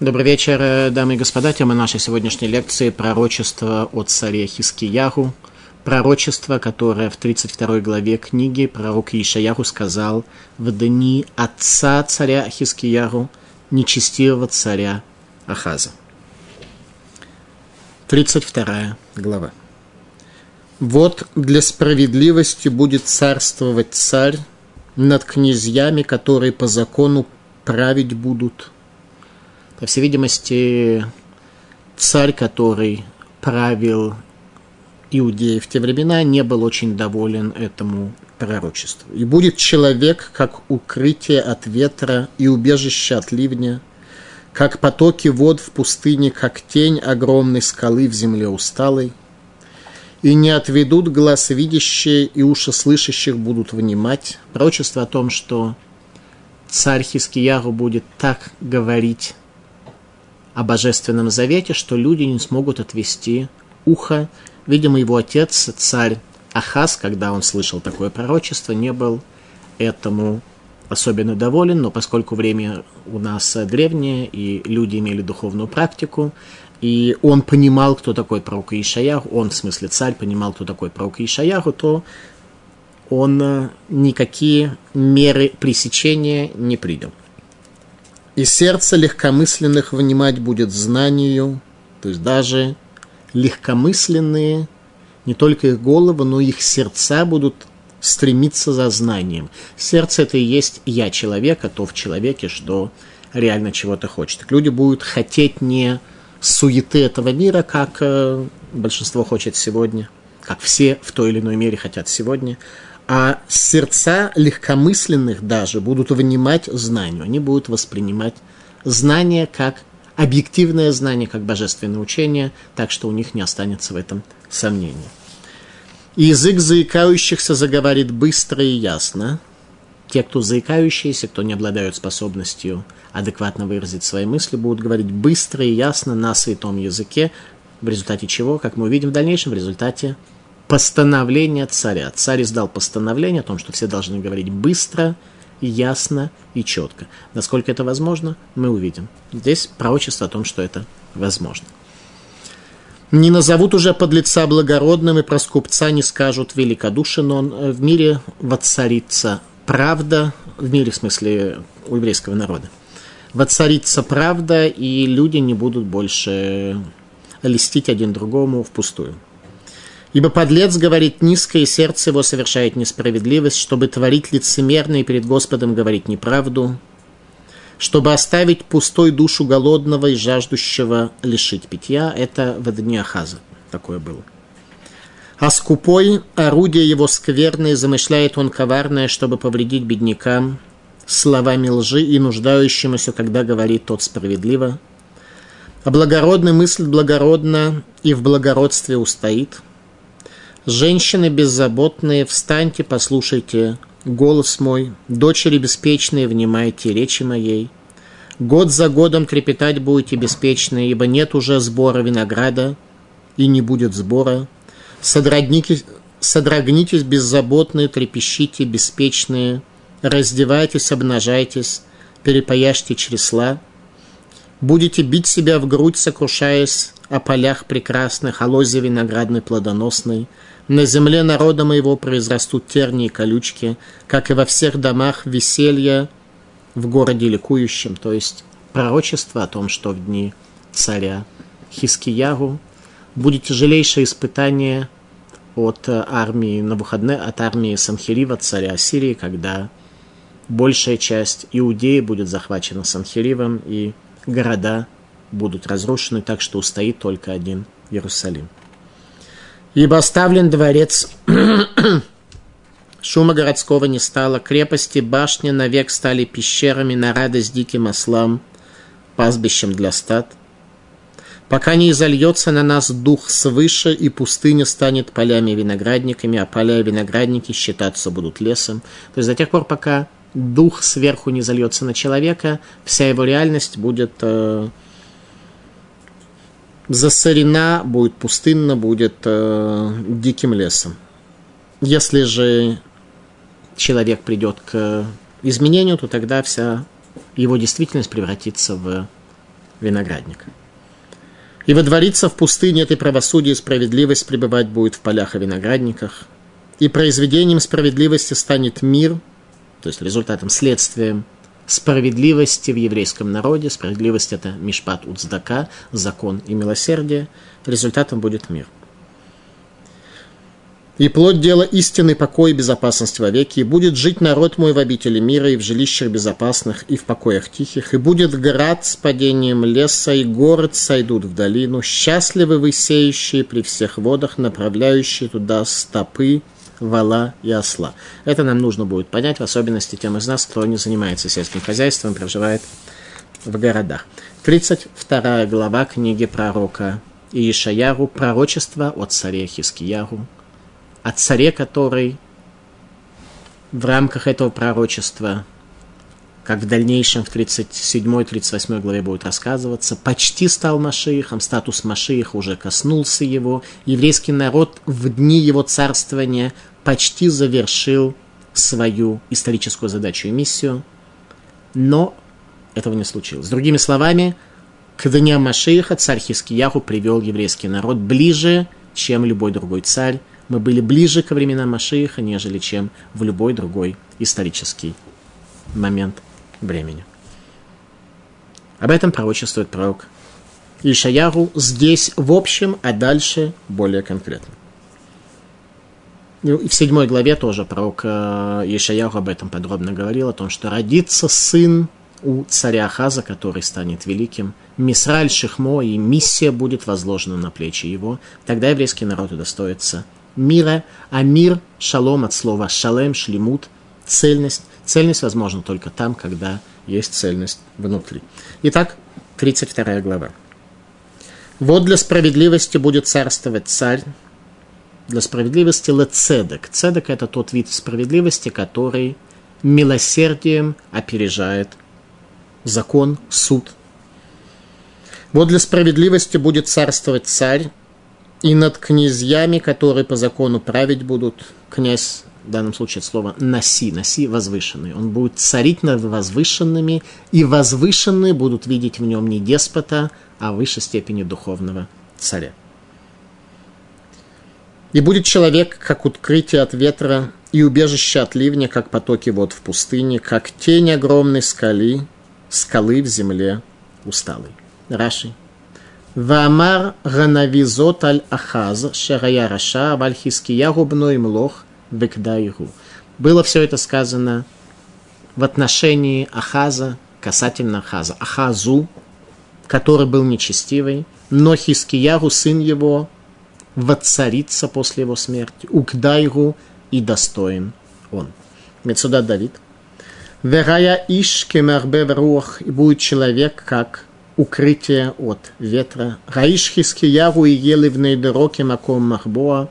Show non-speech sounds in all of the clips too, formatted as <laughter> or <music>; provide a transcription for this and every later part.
Добрый вечер, дамы и господа. Тема нашей сегодняшней лекции – пророчество от царя Хискиягу. Пророчество, которое в 32 главе книги пророк Ишаяху сказал в дни отца царя Хискиягу, нечестивого царя Ахаза. 32 глава. «Вот для справедливости будет царствовать царь над князьями, которые по закону править будут» По всей видимости, царь, который правил Иудеи в те времена, не был очень доволен этому пророчеству. «И будет человек, как укрытие от ветра и убежище от ливня, как потоки вод в пустыне, как тень огромной скалы в земле усталой, и не отведут глаз видящие, и уши слышащих будут внимать». Пророчество о том, что царь Хискияру будет так говорить о Божественном Завете, что люди не смогут отвести ухо. Видимо, его отец, царь Ахаз, когда он слышал такое пророчество, не был этому особенно доволен, но поскольку время у нас древнее, и люди имели духовную практику, и он понимал, кто такой пророк Ишаяху, он, в смысле царь, понимал, кто такой пророк Ишаяху, то он э, никакие меры пресечения не принял. И сердце легкомысленных внимать будет знанию, то есть даже легкомысленные, не только их головы, но их сердца будут стремиться за знанием. Сердце это и есть я человека, то в человеке, что реально чего-то хочет. Люди будут хотеть не суеты этого мира, как э, большинство хочет сегодня, как все в той или иной мере хотят сегодня, а сердца легкомысленных даже будут внимать знанию, они будут воспринимать знание как объективное знание, как божественное учение, так что у них не останется в этом сомнения. Язык заикающихся заговорит быстро и ясно. Те, кто заикающиеся, кто не обладают способностью адекватно выразить свои мысли, будут говорить быстро и ясно на святом языке, в результате чего, как мы увидим в дальнейшем, в результате постановление царя. Царь издал постановление о том, что все должны говорить быстро, ясно и четко. Насколько это возможно, мы увидим. Здесь пророчество о том, что это возможно. Не назовут уже подлеца благородным, и про скупца не скажут великодушен он. В мире воцарится правда, в мире, в смысле, у еврейского народа. Воцарится правда, и люди не будут больше листить один другому впустую. Ибо подлец говорит низко, и сердце его совершает несправедливость, чтобы творить лицемерно и перед Господом говорить неправду, чтобы оставить пустой душу голодного и жаждущего лишить питья. Это в дни Ахаза такое было. А скупой, орудие его скверное, замышляет он коварное, чтобы повредить беднякам, словами лжи и нуждающемуся, когда говорит тот справедливо. А благородный мысль благородно и в благородстве устоит – Женщины беззаботные, встаньте, послушайте голос мой, дочери беспечные, внимайте речи моей. Год за годом трепетать будете беспечные, ибо нет уже сбора винограда, и не будет сбора. Содрогнитесь, содрогнитесь беззаботные, трепещите, беспечные, раздевайтесь, обнажайтесь, перепояжьте чресла. Будете бить себя в грудь, сокрушаясь о полях прекрасных, о лозе виноградной плодоносной – на земле народа моего произрастут тернии и колючки, как и во всех домах веселья в городе ликующем. То есть пророчество о том, что в дни царя Хискиягу будет тяжелейшее испытание от армии на выходные, от армии Санхирива, царя Сирии, когда большая часть Иудеи будет захвачена Санхиривом, и города будут разрушены, так что устоит только один Иерусалим. Ибо оставлен дворец, <clears throat> шума городского не стало, крепости, башни навек стали пещерами на радость диким ослам, пастбищем для стад. Пока не изольется на нас дух свыше, и пустыня станет полями виноградниками, а поля и виноградники считаться будут лесом. То есть до тех пор, пока дух сверху не зальется на человека, вся его реальность будет э, засорена, будет пустынно, будет э, диким лесом. Если же человек придет к изменению, то тогда вся его действительность превратится в виноградника. И водворится в пустыне этой правосудие и справедливость пребывать будет в полях и виноградниках. И произведением справедливости станет мир, то есть результатом, следствием справедливости в еврейском народе. Справедливость – это мишпат уцдака, закон и милосердие. Результатом будет мир – и плод дела истинный покой и безопасность вовеки, и будет жить народ мой в обители мира, и в жилищах безопасных, и в покоях тихих, и будет град с падением леса, и город сойдут в долину, счастливы вы сеющие при всех водах, направляющие туда стопы, вала и осла. Это нам нужно будет понять, в особенности тем из нас, кто не занимается сельским хозяйством, проживает в городах. 32 глава книги пророка Иешаяру, пророчество от царя Хискияру, о царе, который в рамках этого пророчества, как в дальнейшем в 37-38 главе будет рассказываться, почти стал Машиихом, статус Машииха уже коснулся его, еврейский народ в дни его царствования почти завершил свою историческую задачу и миссию, но этого не случилось. Другими словами, к дням Машииха царь Хискияху привел еврейский народ ближе, чем любой другой царь, мы были ближе ко временам Машииха, нежели чем в любой другой исторический момент времени. Об этом пророчествует пророк Ишаяру здесь в общем, а дальше более конкретно. Ну, и в седьмой главе тоже пророк э, Ишаяру об этом подробно говорил, о том, что родится сын у царя Ахаза, который станет великим. Мисраль Шихмо, и миссия будет возложена на плечи его. Тогда еврейский народ удостоится мира, а мир, шалом от слова шалем, шлемут, цельность. Цельность возможна только там, когда есть цельность внутри. Итак, 32 глава. Вот для справедливости будет царствовать царь, для справедливости лецедек. Цедек – это тот вид справедливости, который милосердием опережает закон, суд. Вот для справедливости будет царствовать царь, и над князьями, которые по закону править будут, князь, в данном случае слово «наси», «наси» возвышенный. Он будет царить над возвышенными, и возвышенные будут видеть в нем не деспота, а в высшей степени духовного царя. И будет человек, как открытие от ветра и убежище от ливня, как потоки вод в пустыне, как тень огромной скали, скалы в земле усталой. Раши. Вамар ганавизот аль ахаз шарая раша вальхиския губной млох векдайру. Было все это сказано в отношении Ахаза, касательно Ахаза. Ахазу, который был нечестивый, но Хискиягу, сын его, воцарится после его смерти. Укдайгу и достоин он. Мецуда Давид. Верая иш кемарбе рух, и будет человек, как укрытие от ветра. Раиш Хискияру и ели в Нейдероке Маком Махбоа.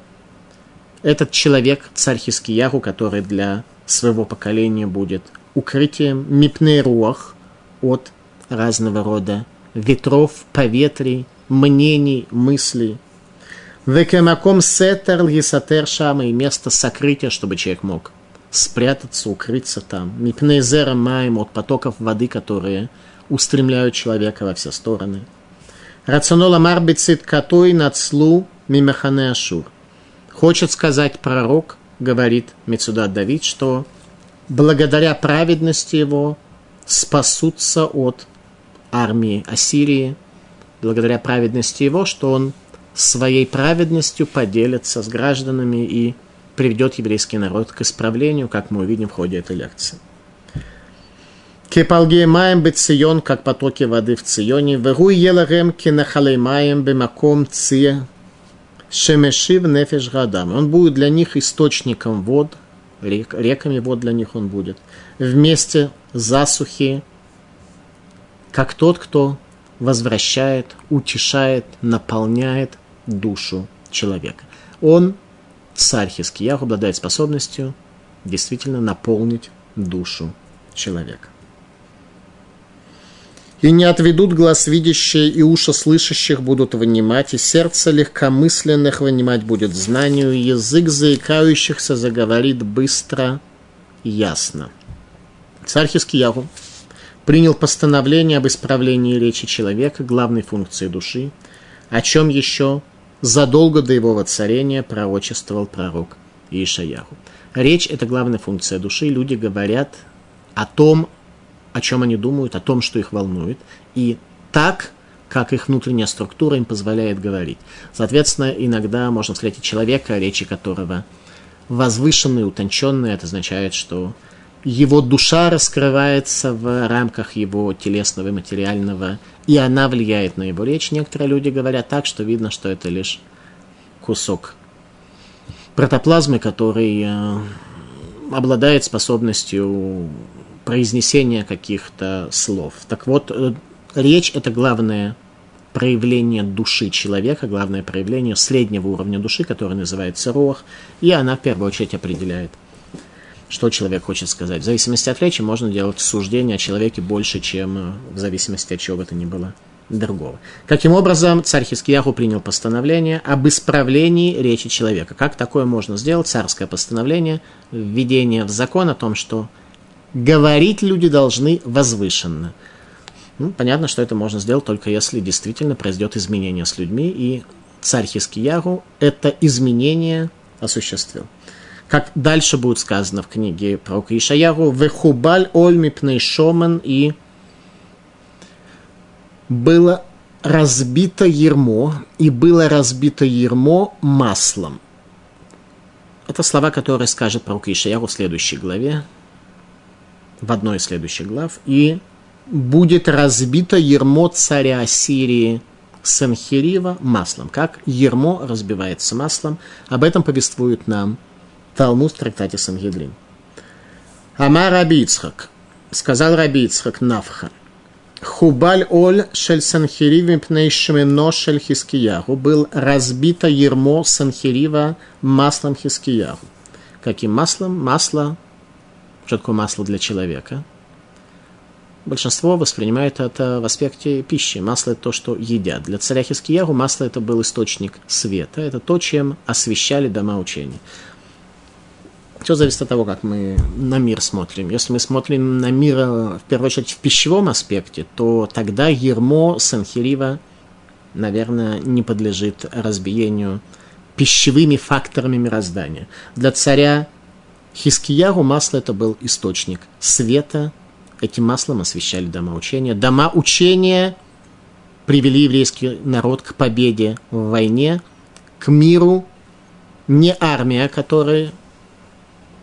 Этот человек, царь Хискияру, который для своего поколения будет укрытием Мипней Руах от разного рода ветров, поветрий, мнений, мыслей. Векемаком сетер лисатер шама и место сокрытия, чтобы человек мог спрятаться, укрыться там. Мипнезера маем от потоков воды, которые устремляют человека во все стороны. Рационола марбицит катой нацлу мимехане ашур. Хочет сказать пророк, говорит Мецудат Давид, что благодаря праведности его спасутся от армии Ассирии, благодаря праведности его, что он своей праведностью поделится с гражданами и приведет еврейский народ к исправлению, как мы увидим в ходе этой лекции. Кепалге маем бецион, как потоки воды в Ционе, вегу еларем кинахалей маем бемаком ция, шемешив нефеш гадам. Он будет для них источником вод, рек, реками вод для них он будет. Вместе засухи, как тот, кто возвращает, утешает, наполняет душу человека. Он, царь Хискиях, обладает способностью действительно наполнить душу человека и не отведут глаз видящие, и уши слышащих будут вынимать, и сердце легкомысленных вынимать будет знанию, и язык заикающихся заговорит быстро и ясно. Царь Хискиягу принял постановление об исправлении речи человека, главной функции души, о чем еще задолго до его воцарения пророчествовал пророк Ишаяху. Речь – это главная функция души. Люди говорят о том, о чем они думают, о том, что их волнует, и так, как их внутренняя структура им позволяет говорить. Соответственно, иногда можно встретить человека, речи которого возвышенные, утонченные. Это означает, что его душа раскрывается в рамках его телесного и материального, и она влияет на его речь. Некоторые люди говорят так, что видно, что это лишь кусок протоплазмы, который э, обладает способностью произнесения каких-то слов. Так вот, э, речь – это главное проявление души человека, главное проявление среднего уровня души, которое называется рох, и она в первую очередь определяет, что человек хочет сказать. В зависимости от речи можно делать суждение о человеке больше, чем э, в зависимости от чего бы то ни было другого. Каким образом царь Хискияху принял постановление об исправлении речи человека? Как такое можно сделать? Царское постановление, введение в закон о том, что говорить люди должны возвышенно – ну, понятно, что это можно сделать только если действительно произойдет изменение с людьми, и царь Хискиягу это изменение осуществил. Как дальше будет сказано в книге про Ишаяру, «Вехубаль оль мипней шомен» и было разбито ермо, и было разбито ермо маслом. Это слова, которые скажет пророк Ишаяру в следующей главе, в одной из следующих глав. И будет разбито ермо царя Сирии Санхирива маслом. Как ермо разбивается маслом. Об этом повествует нам Талмуд в трактате Сангедрин. Ама Раби Ицхак. Сказал Раби Ицхак Навха. Хубаль оль шель Санхирив пней шмено шель Хискиягу. Был разбито ермо Санхирива маслом Хискиягу. Каким маслом? Масло. Что такое масло для человека? большинство воспринимает это в аспекте пищи. Масло – это то, что едят. Для царя Хискиягу масло – это был источник света. Это то, чем освещали дома учения. Все зависит от того, как мы на мир смотрим. Если мы смотрим на мир, в первую очередь, в пищевом аспекте, то тогда ермо Санхирива, наверное, не подлежит разбиению пищевыми факторами мироздания. Для царя Хискияру масло это был источник света, Этим маслом освещали дома учения. Дома учения привели еврейский народ к победе в войне, к миру. Не армия, которая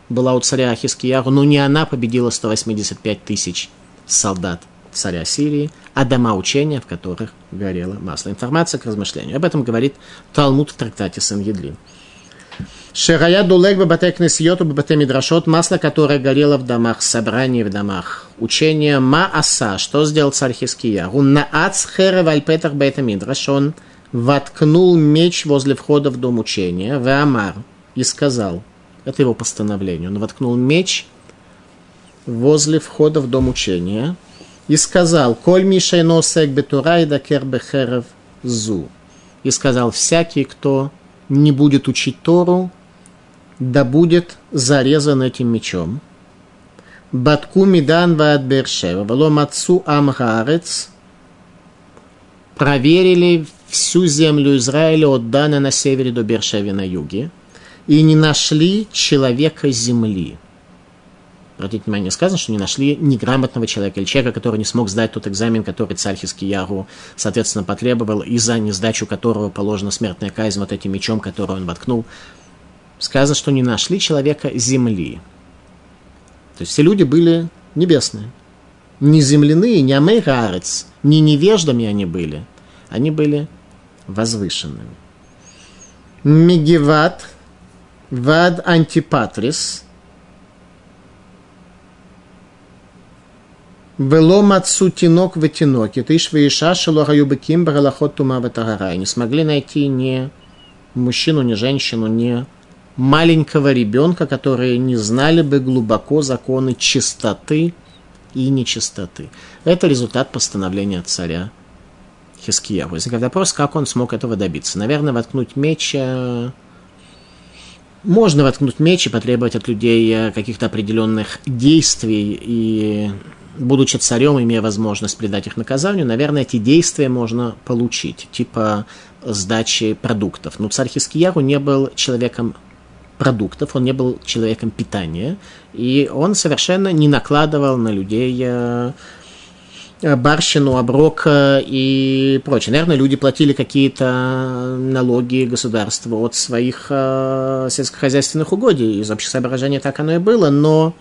была у царя Хискияру, но не она победила 185 тысяч солдат царя Сирии, а дома учения, в которых горело масло. Информация к размышлению. Об этом говорит Талмуд в трактате Сангедрин. Шерая дулег бабате кнесиоту бабате мидрашот, масло, которое горело в домах собраний, в домах учения. Ма аса, что сделал царь Хиския? Он на ацхере вальпетах бета мидраш, он воткнул меч возле входа в дом учения, в Амар, и сказал, это его постановление, он воткнул меч возле входа в дом учения, и сказал, «Коль мишей носек бетурай да кербехерев зу». И сказал, «Всякий, кто не будет учить Тору, да будет зарезан этим мечом. Батку Мидан Ваат Бершева, Валом Отцу Амгарец, проверили всю землю Израиля от Дана на севере до Бершеви на юге, и не нашли человека земли. Обратите внимание, сказано, что не нашли неграмотного человека или человека, который не смог сдать тот экзамен, который царь Хискияру, соответственно, потребовал, и за несдачу которого положена смертная казнь вот этим мечом, который он воткнул сказано, что не нашли человека земли. То есть все люди были небесные. Не земляные, не амейрарец, не невеждами они были. Они были возвышенными. Мегеват, вад антипатрис, Вело мацу тинок в тиноке, ты швеиша шелораюбеким баралахот тума Не смогли найти ни мужчину, ни женщину, ни маленького ребенка, которые не знали бы глубоко законы чистоты и нечистоты. Это результат постановления царя Хиския. Возникает вопрос, как он смог этого добиться. Наверное, воткнуть меч... Можно воткнуть меч и потребовать от людей э, каких-то определенных действий и будучи царем, имея возможность предать их наказанию, наверное, эти действия можно получить, типа сдачи продуктов. Но царь Хискияру не был человеком продуктов, он не был человеком питания, и он совершенно не накладывал на людей э, барщину, оброк и прочее. Наверное, люди платили какие-то налоги государству от своих э, сельскохозяйственных угодий. Из общих соображений так оно и было, но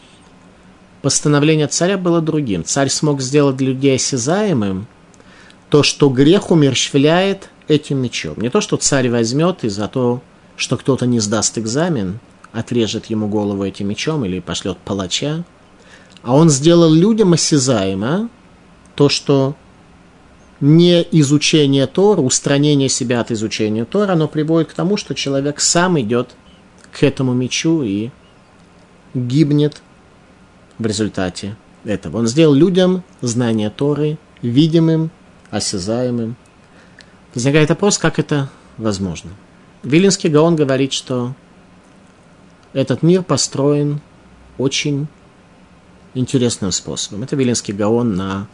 постановление царя было другим. Царь смог сделать для людей осязаемым то, что грех умерщвляет этим мечом. Не то, что царь возьмет и за то, что кто-то не сдаст экзамен, отрежет ему голову этим мечом или пошлет палача, а он сделал людям осязаемо то, что не изучение Тора, устранение себя от изучения Тора, оно приводит к тому, что человек сам идет к этому мечу и гибнет в результате этого. Он сделал людям знание Торы видимым, осязаемым. Возникает вопрос, как это возможно. Вилинский Гаон говорит, что этот мир построен очень интересным способом. Это Вилинский Гаон на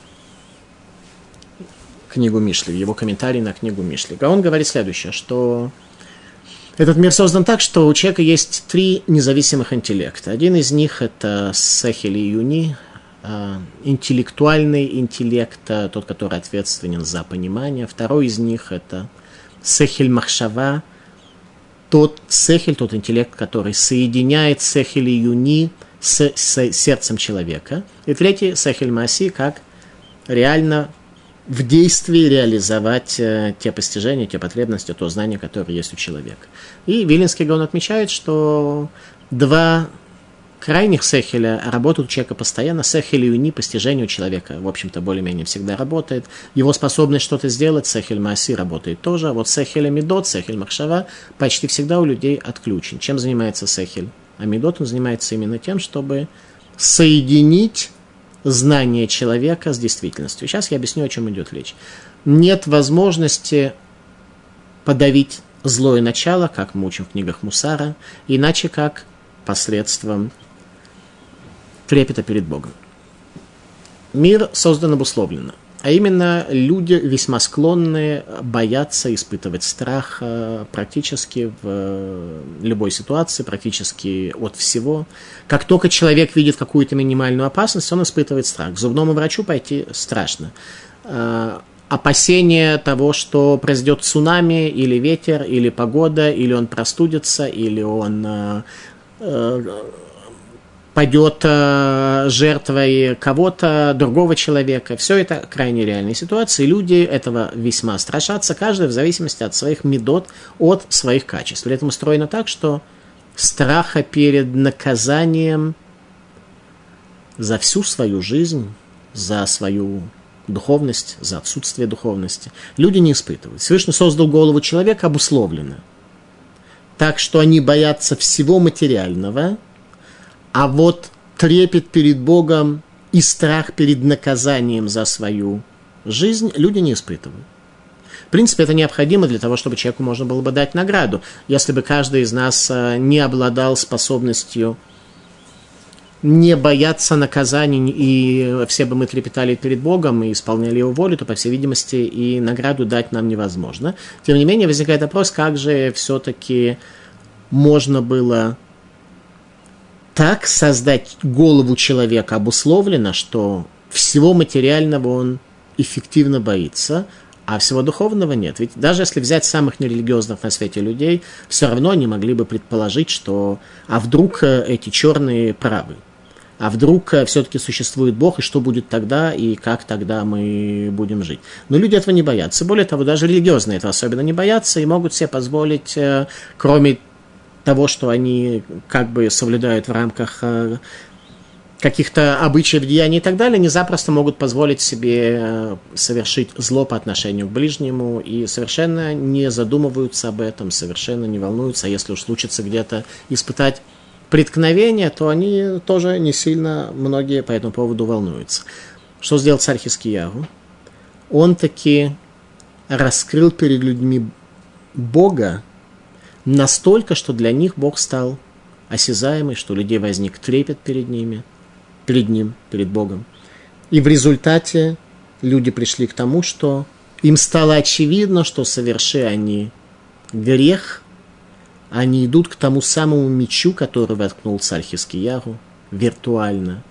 книгу Мишли, его комментарий на книгу Мишли. Гаон говорит следующее, что этот мир создан так, что у человека есть три независимых интеллекта. Один из них – это Сехели Юни, а, интеллектуальный интеллект, а, тот, который ответственен за понимание. Второй из них – это Сехель Махшава, тот Сехель, тот интеллект, который соединяет Сехель и Юни с, с сердцем человека. И третий – Сехель Маси, как реально в действии реализовать э, те постижения, те потребности, то знание, которое есть у человека. И Вилинский Гаон отмечает, что два крайних сехеля работают у человека постоянно. Сехель и уни постижение у человека, в общем-то, более-менее всегда работает. Его способность что-то сделать, сехель маси работает тоже. А вот сехель амидот, сехель махшава почти всегда у людей отключен. Чем занимается сехель? Амидот он занимается именно тем, чтобы соединить знание человека с действительностью. Сейчас я объясню, о чем идет речь. Нет возможности подавить злое начало, как мы учим в книгах Мусара, иначе как посредством трепета перед Богом. Мир создан обусловленно. А именно, люди весьма склонны бояться, испытывать страх э, практически в э, любой ситуации, практически от всего. Как только человек видит какую-то минимальную опасность, он испытывает страх. К зубному врачу пойти страшно. Э, опасение того, что произойдет цунами, или ветер, или погода, или он простудится, или он пойдет э, жертвой кого-то, другого человека. Все это крайне реальные ситуации. Люди этого весьма страшатся, каждый в зависимости от своих медот, от своих качеств. При этом устроено так, что страха перед наказанием за всю свою жизнь, за свою духовность, за отсутствие духовности, люди не испытывают. Всевышний создал голову человека обусловленно. Так что они боятся всего материального – а вот трепет перед Богом и страх перед наказанием за свою жизнь люди не испытывают. В принципе, это необходимо для того, чтобы человеку можно было бы дать награду. Если бы каждый из нас э, не обладал способностью не бояться наказаний, и все бы мы трепетали перед Богом и исполняли Его волю, то, по всей видимости, и награду дать нам невозможно. Тем не менее, возникает вопрос, как же все-таки можно было так создать голову человека обусловлено, что всего материального он эффективно боится, а всего духовного нет. Ведь даже если взять самых нерелигиозных на свете людей, все равно они могли бы предположить, что а вдруг э, эти черные правы, а вдруг э, все-таки существует Бог, и что будет тогда, и как тогда мы будем жить. Но люди этого не боятся. Более того, даже религиозные этого особенно не боятся и могут себе позволить, э, кроме того, что они как бы соблюдают в рамках э, каких-то обычаев, деяний и так далее, они запросто могут позволить себе э, совершить зло по отношению к ближнему и совершенно не задумываются об этом, совершенно не волнуются. А если уж случится где-то испытать преткновение, то они тоже не сильно многие по этому поводу волнуются. Что сделал царь Хискиягу? Он таки раскрыл перед людьми Бога, настолько, что для них Бог стал осязаемый, что людей возник трепет перед ними, перед Ним, перед Богом. И в результате люди пришли к тому, что им стало очевидно, что соверши они грех, они идут к тому самому мечу, который воткнул царь Хискиягу виртуально.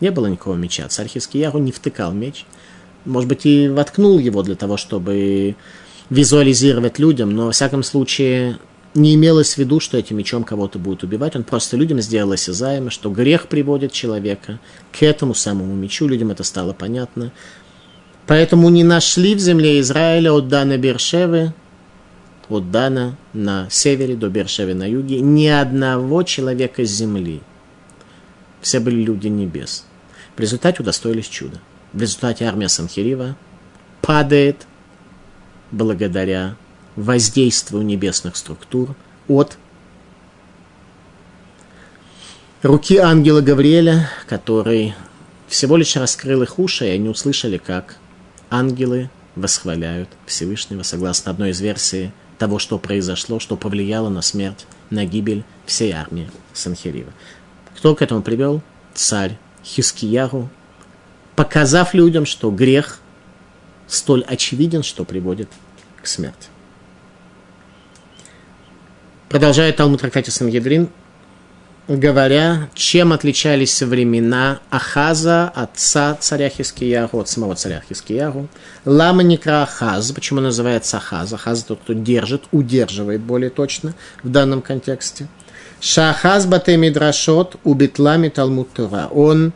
Не было никакого меча. Царь Хискиягу не втыкал меч. Может быть, и воткнул его для того, чтобы визуализировать людям, но, во всяком случае, не имелось в виду, что этим мечом кого-то будет убивать. Он просто людям сделал осязаемо, что грех приводит человека к этому самому мечу. Людям это стало понятно. Поэтому не нашли в земле Израиля от Дана Бершевы, от Дана на севере до Бершевы на юге, ни одного человека с земли. Все были люди небес. В результате удостоились чуда. В результате армия Санхирива падает благодаря воздействию небесных структур от руки ангела Гавриэля, который всего лишь раскрыл их уши, и они услышали, как ангелы восхваляют Всевышнего, согласно одной из версий того, что произошло, что повлияло на смерть, на гибель всей армии Санхирива. Кто к этому привел? Царь Хискияру, показав людям, что грех столь очевиден, что приводит к смерти. Продолжает Талмуд Трактате Сангедрин, говоря, чем отличались времена Ахаза, отца царя Хискиягу, от самого царя Хискиягу. Лама Никра Ахаз, почему называется Ахаз? Ахаз тот, кто держит, удерживает более точно в данном контексте. Шахаз Бате Мидрашот убитлами Талмуд Тура. Он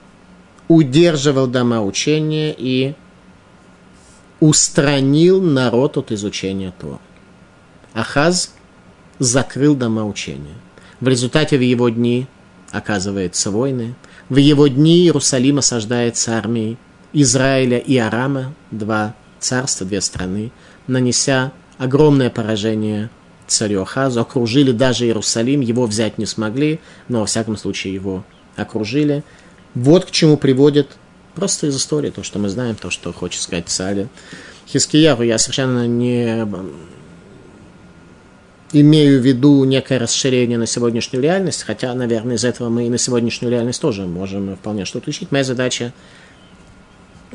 удерживал дома учения и устранил народ от изучения Тора. Ахаз закрыл дома учения. В результате в его дни оказывается войны. В его дни Иерусалим осаждается армией Израиля и Арама, два царства, две страны, нанеся огромное поражение царю Ахазу. Окружили даже Иерусалим, его взять не смогли, но во всяком случае его окружили. Вот к чему приводит просто из истории то, что мы знаем, то, что хочет сказать царь. Хискияру я совершенно не имею в виду некое расширение на сегодняшнюю реальность, хотя, наверное, из этого мы и на сегодняшнюю реальность тоже можем вполне что-то учить. Моя задача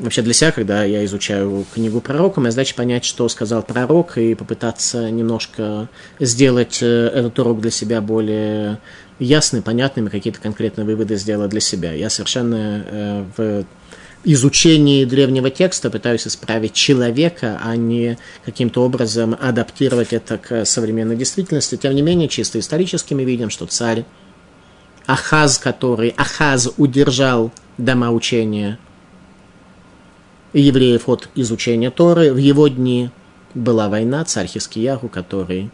вообще для себя, когда я изучаю книгу пророка, моя задача понять, что сказал пророк, и попытаться немножко сделать э, этот урок для себя более ясным, понятным, и какие-то конкретные выводы сделать для себя. Я совершенно э, в изучении древнего текста пытаюсь исправить человека, а не каким-то образом адаптировать это к современной действительности. Тем не менее, чисто исторически мы видим, что царь Ахаз, который Ахаз удержал дома учения евреев от изучения Торы, в его дни была война, царь Хискияху, который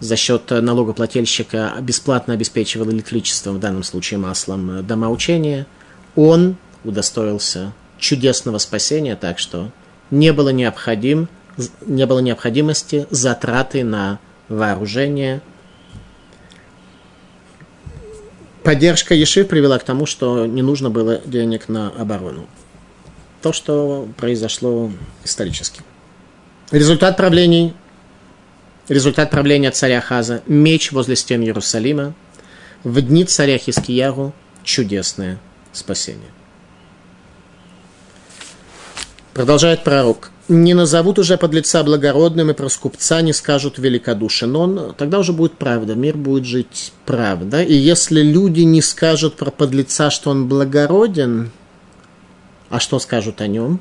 за счет налогоплательщика бесплатно обеспечивал электричеством, в данном случае маслом, дома учения – он удостоился чудесного спасения, так что не было, необходим, не было необходимости затраты на вооружение. Поддержка Еши привела к тому, что не нужно было денег на оборону. То, что произошло исторически. Результат правлений, результат правления царя Хаза – меч возле стен Иерусалима. В дни царя Хискияру – чудесное спасения. Продолжает пророк. Не назовут уже подлеца благородным, и про скупца не скажут великодушен он. Тогда уже будет правда, мир будет жить правда. И если люди не скажут про подлеца, что он благороден, а что скажут о нем?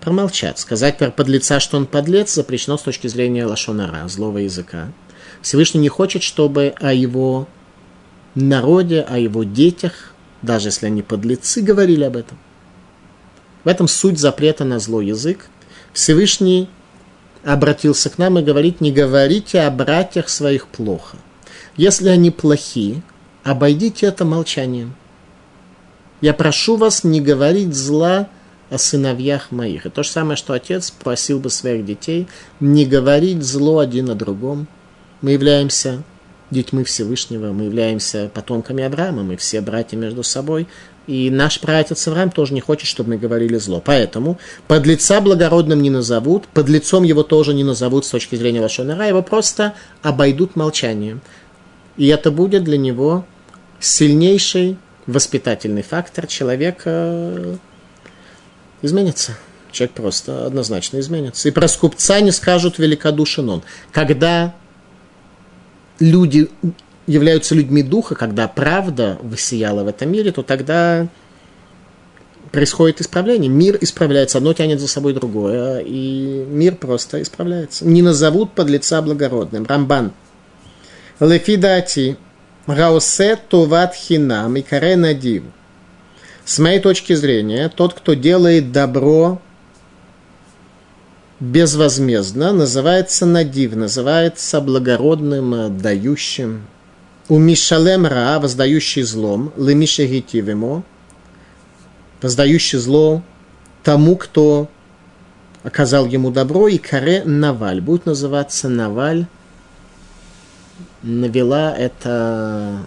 Промолчат. Сказать про подлеца, что он подлец, запрещено с точки зрения лошонара, злого языка. Всевышний не хочет, чтобы о его народе, о его детях даже если они подлецы говорили об этом. В этом суть запрета на злой язык. Всевышний обратился к нам и говорит, не говорите о братьях своих плохо. Если они плохи, обойдите это молчанием. Я прошу вас не говорить зла о сыновьях моих. И то же самое, что отец просил бы своих детей не говорить зло один о другом. Мы являемся детьми Всевышнего, мы являемся потомками Авраама, мы все братья между собой, и наш братец Авраам тоже не хочет, чтобы мы говорили зло. Поэтому подлеца благородным не назовут, подлецом его тоже не назовут с точки зрения Лашонара, его просто обойдут молчанием. И это будет для него сильнейшей воспитательный фактор, человек э, изменится. Человек просто однозначно изменится. И про скупца не скажут великодушен он. Когда люди являются людьми духа, когда правда высияла в этом мире, то тогда происходит исправление. Мир исправляется, одно тянет за собой другое, и мир просто исправляется. Не назовут подлеца благородным. Рамбан. Лефидати. Раусе туват хинам и каре надив. С моей точки зрения, тот, кто делает добро безвозмездно, называется надив, называется благородным, дающим. У Мишалем Ра, воздающий злом, лемишегитив ему, воздающий зло тому, кто оказал ему добро, и каре Наваль. Будет называться Наваль. Навела – это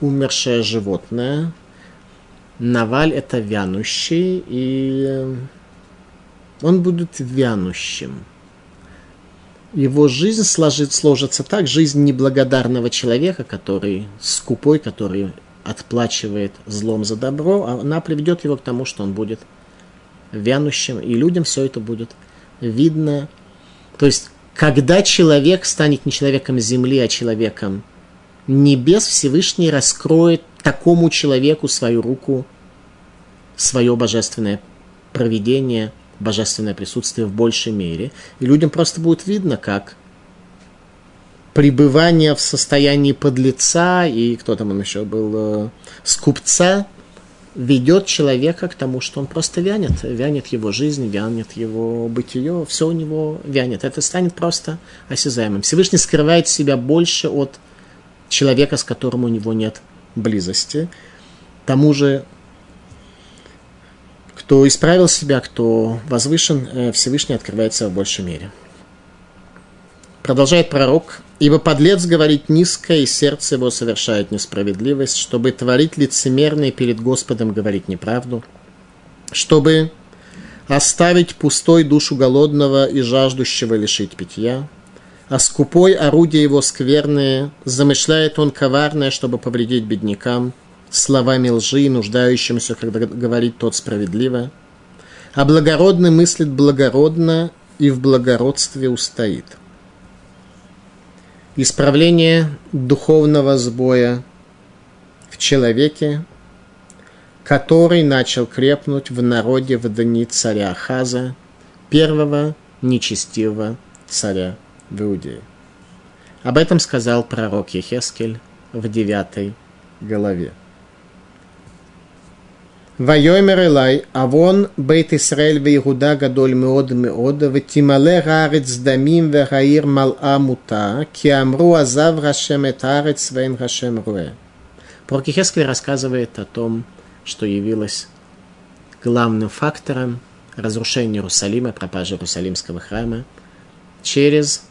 умершее животное. Наваль – это вянущий, и он будет вянущим. Его жизнь сложит, сложится так, жизнь неблагодарного человека, который скупой, который отплачивает злом за добро, она приведет его к тому, что он будет вянущим, и людям все это будет видно. То есть, когда человек станет не человеком земли, а человеком небес, Всевышний раскроет такому человеку свою руку, свое божественное проведение, божественное присутствие в большей мере. И людям просто будет видно, как пребывание в состоянии подлеца, и кто там он еще был, э, скупца, ведет человека к тому, что он просто вянет, вянет его жизнь, вянет его бытие, все у него вянет. Это станет просто осязаемым. Всевышний скрывает себя больше от человека, с которым у него нет близости. Тому же, кто исправил себя, кто возвышен, э, Всевышний открывается в большей мере. Продолжает пророк, Ибо подлец говорит низко, и сердце его совершает несправедливость, чтобы творить лицемерно перед Господом говорить неправду, чтобы оставить пустой душу голодного и жаждущего лишить питья, а скупой орудие его скверное, замышляет он коварное, чтобы повредить беднякам, словами лжи, нуждающимся, когда говорит тот справедливо, а благородный мыслит благородно и в благородстве устоит – исправление духовного сбоя в человеке, который начал крепнуть в народе в дни царя Хаза, первого нечестивого царя в Иудее. Об этом сказал пророк Ехескель в девятой главе. Вайомер Элай, Авон, Бейт Исраэль, Вейгуда, Гадоль, Меод, Меод, Ветимале, Гарец, Дамим, Вегаир, мала Мута, Киамру, Азав, Рашем, Этарец, Вейн, Рашем, Руэ. Пророк Хескель рассказывает о том, что явилось главным фактором разрушения Иерусалима, пропажи Иерусалимского храма через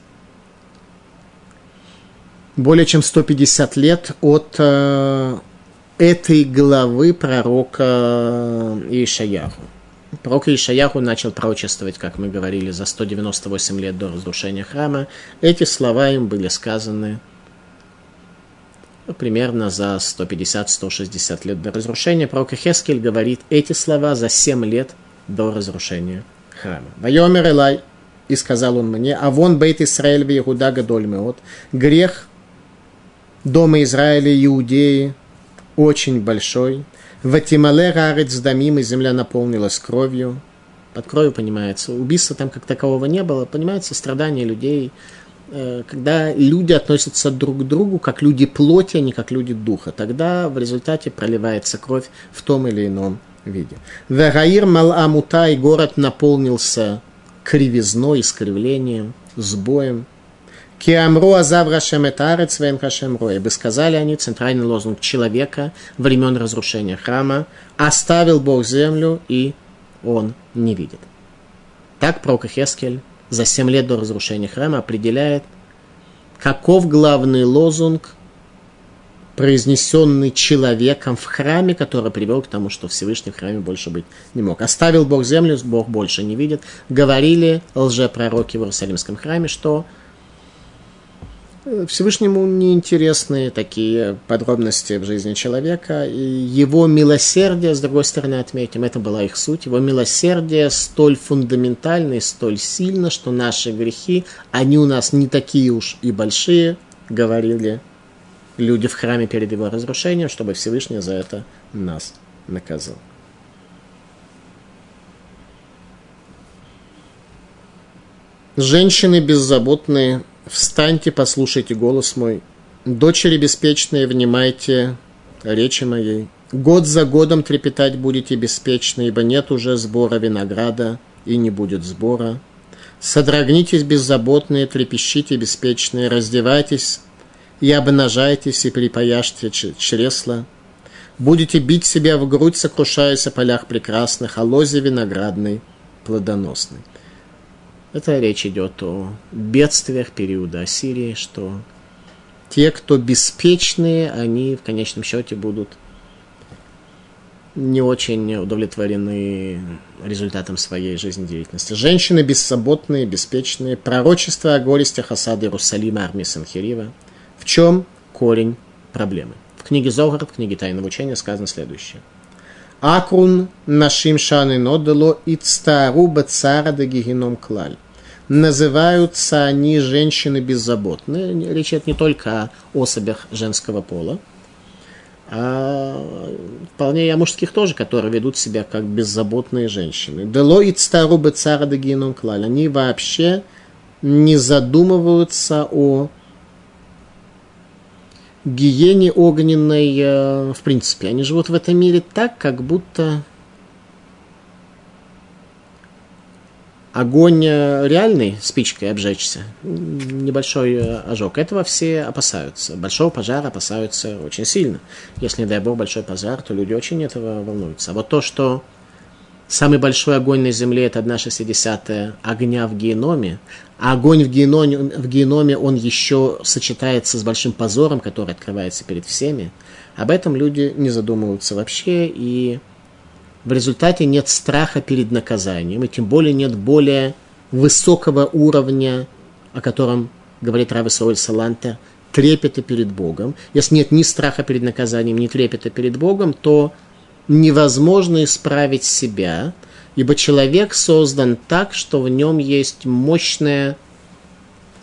более чем 150 лет от э, этой главы пророка Ишаяху. Пророк Ишаяху начал пророчествовать, как мы говорили, за 198 лет до разрушения храма. Эти слова им были сказаны примерно за 150-160 лет до разрушения. Пророк Хескель говорит эти слова за 7 лет до разрушения храма. Вайомер Элай, и сказал он мне, а вон бейт Исраэль в Иуда гадоль меот, грех дома Израиля, Иудеи, очень большой. Ватимале рарец дамим, и земля наполнилась кровью. Под кровью понимается. Убийства там как такового не было. Понимается, страдания людей. Э, когда люди относятся друг к другу как люди плоти, а не как люди духа. Тогда в результате проливается кровь в том или ином виде. Вераир Мал-Амута, и город наполнился кривизной, искривлением, сбоем. Киамру азав Рашем Этарец Вен Хашем Роя. Бы сказали они центральный лозунг человека времен разрушения храма. Оставил Бог землю, и он не видит. Так пророк Хескель за 7 лет до разрушения храма определяет, каков главный лозунг, произнесенный человеком в храме, который привел к тому, что Всевышний в храме больше быть не мог. Оставил Бог землю, Бог больше не видит. Говорили лжепророки в Иерусалимском храме, что Всевышнему неинтересны такие подробности в жизни человека. И его милосердие, с другой стороны, отметим, это была их суть. Его милосердие столь фундаментально и столь сильно, что наши грехи, они у нас не такие уж и большие, говорили люди в храме перед его разрушением, чтобы Всевышний за это нас наказал. Женщины беззаботные, встаньте, послушайте голос мой. Дочери беспечные, внимайте речи моей. Год за годом трепетать будете беспечно, ибо нет уже сбора винограда, и не будет сбора. Содрогнитесь беззаботные, трепещите беспечные, раздевайтесь и обнажайтесь, и припаяшьте чресла. Будете бить себя в грудь, сокрушаясь о полях прекрасных, о лозе виноградной, плодоносной. Это речь идет о бедствиях периода Ассирии, что те, кто беспечные, они в конечном счете будут не очень удовлетворены результатом своей жизнедеятельности. Женщины бессоботные, беспечные. Пророчество о горестях осады Иерусалима армии Санхирива. В чем корень проблемы? В книге Зогар, в книге Тайного учения сказано следующее. Акрун нашим шаны нодало и цтару бацара да гигеном клаль. Называются они женщины беззаботные. Речь идет не только о особях женского пола, а вполне и о мужских тоже, которые ведут себя как беззаботные женщины. Дело и цтару бацара да гигеном клаль. Они вообще не задумываются о гиене огненной, э, в принципе. Они живут в этом мире так, как будто огонь э, реальный, спичкой обжечься, небольшой э, ожог, этого все опасаются. Большого пожара опасаются очень сильно. Если, не дай бог, большой пожар, то люди очень этого волнуются. А вот то, что Самый большой огонь на Земле – это 1,6 огня в геноме, а огонь в геноме, в геноме, он еще сочетается с большим позором, который открывается перед всеми. Об этом люди не задумываются вообще, и в результате нет страха перед наказанием, и тем более нет более высокого уровня, о котором говорит Рави Сауль Саланта, трепета перед Богом. Если нет ни страха перед наказанием, ни трепета перед Богом, то невозможно исправить себя, ибо человек создан так, что в нем есть мощное,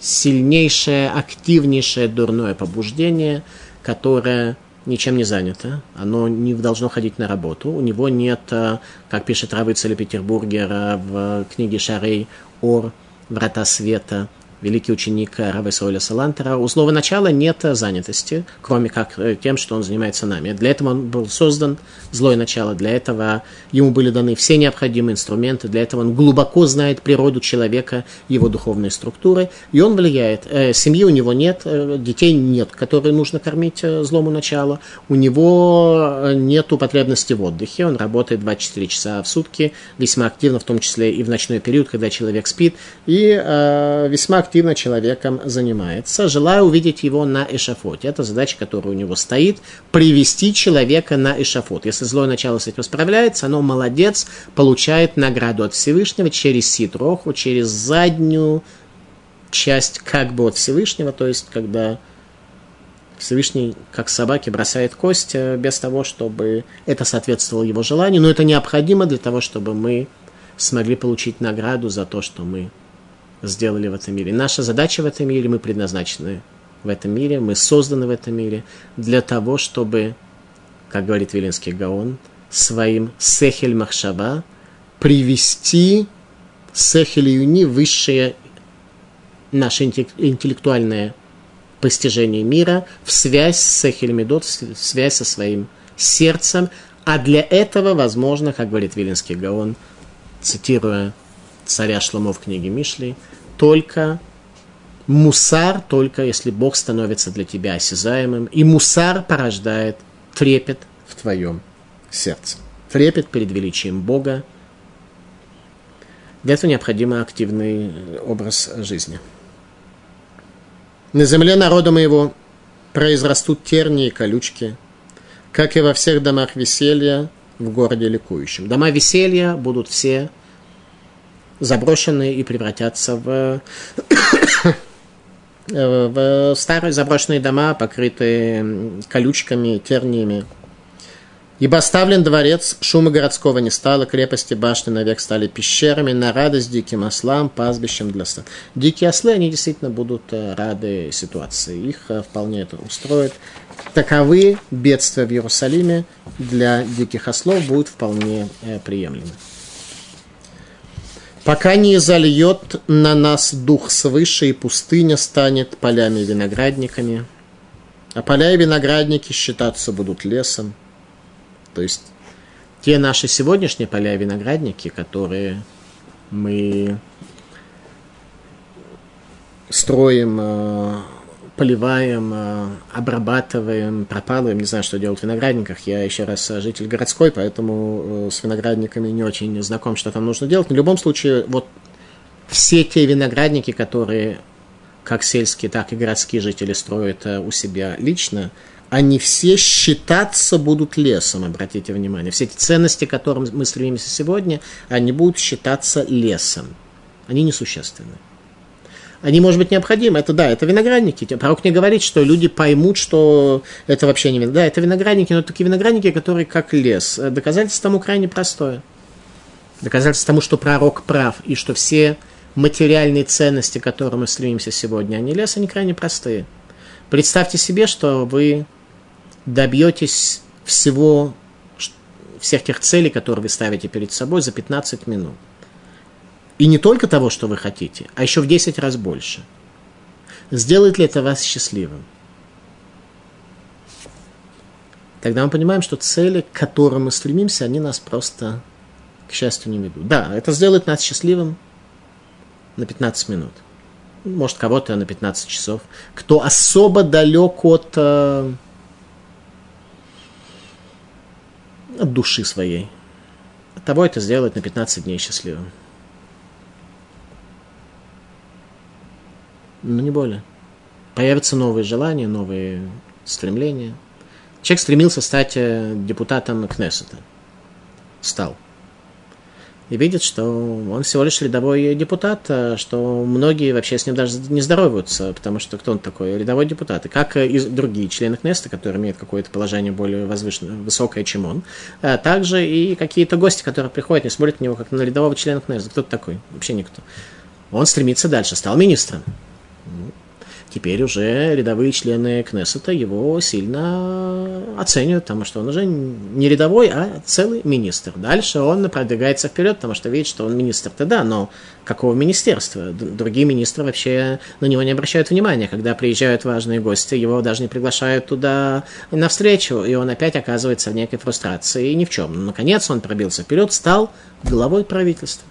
сильнейшее, активнейшее дурное побуждение, которое ничем не занято, оно не должно ходить на работу, у него нет, э, как пишет Равыцель Петербургер в книге Шарей Ор, Врата Света, великий ученик Рава Исроиля Салантера, у слова начала нет занятости, кроме как э, тем, что он занимается нами. Для этого он был создан, злое начало, для этого ему были даны все необходимые инструменты, для этого он глубоко знает природу человека, его духовные структуры, и он влияет. Э, семьи у него нет, э, детей нет, которые нужно кормить злому началу, у него нет потребности в отдыхе, он работает 24 часа в сутки, весьма активно, в том числе и в ночной период, когда человек спит, и весьма активно человеком занимается. Желаю увидеть его на эшафоте. Это задача, которая у него стоит, привести человека на эшафот. Если злое начало с этим справляется, оно молодец, получает награду от Всевышнего через ситроху, через заднюю часть как бы от Всевышнего, то есть когда Всевышний, как собаки, бросает кость э, без того, чтобы это соответствовало его желанию, но это необходимо для того, чтобы мы смогли получить награду за то, что мы сделали в этом мире. Наша задача в этом мире, мы предназначены в этом мире, мы созданы в этом мире для того, чтобы, как говорит Виленский Гаон, своим сехель махшава привести сехель юни высшее наше интеллектуальное постижение мира в связь с сехель медот, в связь со своим сердцем, а для этого, возможно, как говорит Виленский Гаон, цитируя царя Шломо в книге Мишли, только мусар, только если Бог становится для тебя осязаемым, и мусар порождает трепет в твоем сердце. Трепет перед величием Бога. Для этого необходим активный образ жизни. На земле народа моего произрастут тернии и колючки, как и во всех домах веселья в городе ликующем. Дома веселья будут все заброшенные и превратятся в <coughs> в старые заброшенные дома, покрытые колючками, терниями. Ибо оставлен дворец, шума городского не стало, крепости башни навек стали пещерами, на радость диким ослам, пастбищем для стад. Дикие ослы, они действительно будут э, рады ситуации, их э, вполне это устроит. Таковы бедствия в Иерусалиме для диких ослов будут вполне э, приемлемы. Пока не зальет на нас дух свыше, и пустыня станет полями виноградниками, а поля и виноградники считаться будут лесом – то есть те наши сегодняшние поля и виноградники, которые мы строим, э, поливаем, э, обрабатываем, пропалываем, не знаю, что делать в виноградниках. Я еще раз житель городской, поэтому э, с виноградниками не очень знаком, что там нужно делать. Но в любом случае, вот все те виноградники, которые как сельские, так и городские жители строят у себя лично, они все считаться будут лесом, обратите внимание. Все эти ценности, которым мы стремимся сегодня, они будут считаться лесом. Они несущественны. Они, может быть, необходимы. Это да, это виноградники. Пророк не говорит, что люди поймут, что это вообще не виноградники. Да, это виноградники, но такие виноградники, которые как лес. Доказательство тому крайне простое. Доказательство тому, что пророк прав, и что все материальные ценности, к которым мы стремимся сегодня, они лес, они крайне простые. Представьте себе, что вы добьетесь всего, всех тех целей, которые вы ставите перед собой за 15 минут. И не только того, что вы хотите, а еще в 10 раз больше. Сделает ли это вас счастливым? Тогда мы понимаем, что цели, к которым мы стремимся, они нас просто, к счастью, не ведут. Да, это сделает нас счастливым на 15 минут. Может, кого-то на 15 часов. Кто особо далек от э, от души своей. Того это сделает на 15 дней счастливым. Но не более. Появятся новые желания, новые стремления. Человек стремился стать э, депутатом Кнессета. Стал и видит, что он всего лишь рядовой депутат, а что многие вообще с ним даже не здороваются, потому что кто он такой? Рядовой депутат. И как и другие члены Кнеста, которые имеют какое-то положение более возвышенное, высокое, чем он, а также и какие-то гости, которые приходят, не смотрят на него, как на рядового члена Кнеста. Кто такой? Вообще никто. Он стремится дальше, стал министром теперь уже рядовые члены Кнессета его сильно оценивают, потому что он уже не рядовой, а целый министр. Дальше он продвигается вперед, потому что видит, что он министр-то да, но какого министерства? Другие министры вообще на него не обращают внимания. Когда приезжают важные гости, его даже не приглашают туда на встречу, и он опять оказывается в некой фрустрации и ни в чем. Но, наконец он пробился вперед, стал главой правительства.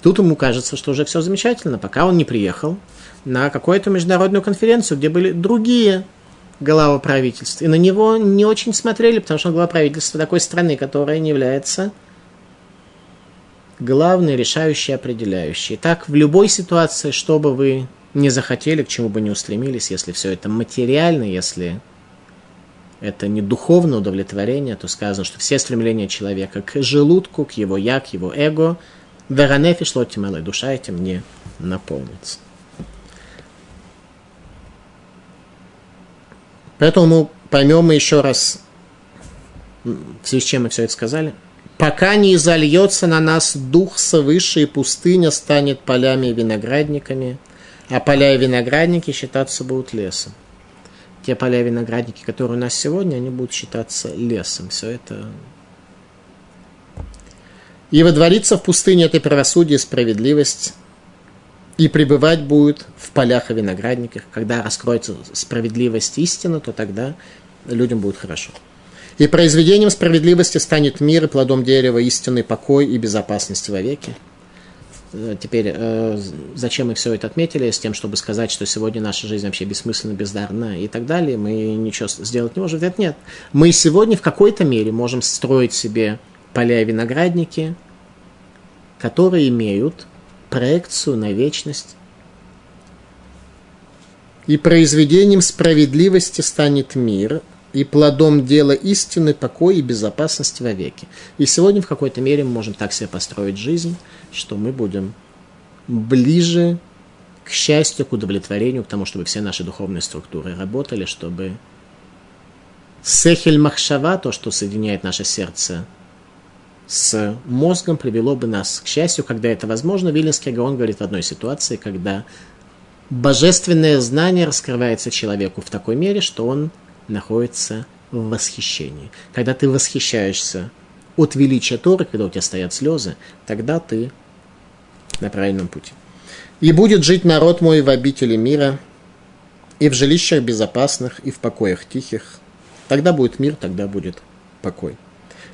Тут ему кажется, что уже все замечательно, пока он не приехал, на какую-то международную конференцию, где были другие главы правительства. И на него не очень смотрели, потому что он глава правительства такой страны, которая не является главной, решающей, определяющей. так в любой ситуации, что бы вы не захотели, к чему бы не устремились, если все это материально, если это не духовное удовлетворение, то сказано, что все стремления человека к желудку, к его я, к его эго, веранефи шло душа этим не наполнится. Поэтому поймем мы еще раз, в связи с чем мы все это сказали. Пока не изольется на нас дух свыше, и пустыня станет полями и виноградниками, а поля и виноградники считаться будут лесом. Те поля и виноградники, которые у нас сегодня, они будут считаться лесом. Все это и водворится в пустыне этой правосудие справедливость, и пребывать будет в полях и виноградниках. Когда раскроется справедливость истины, то тогда людям будет хорошо. И произведением справедливости станет мир, и плодом дерева истинный покой и безопасность вовеки. Э, теперь, э, зачем мы все это отметили? С тем, чтобы сказать, что сегодня наша жизнь вообще бессмысленна, бездарна и так далее. Мы ничего сделать не можем. Нет, нет. Мы сегодня в какой-то мере можем строить себе поля и виноградники, которые имеют проекцию на вечность. И произведением справедливости станет мир, и плодом дела истины, покой и безопасность вовеки. И сегодня в какой-то мере мы можем так себе построить жизнь, что мы будем ближе к счастью, к удовлетворению, к тому, чтобы все наши духовные структуры работали, чтобы сехель махшава, то, что соединяет наше сердце с мозгом, привело бы нас к счастью, когда это возможно. Вилинский Гаон говорит в одной ситуации, когда божественное знание раскрывается человеку в такой мере, что он находится в восхищении. Когда ты восхищаешься от величия Торы, когда у тебя стоят слезы, тогда ты на правильном пути. «И будет жить народ мой в обители мира, и в жилищах безопасных, и в покоях тихих. Тогда будет мир, тогда будет покой.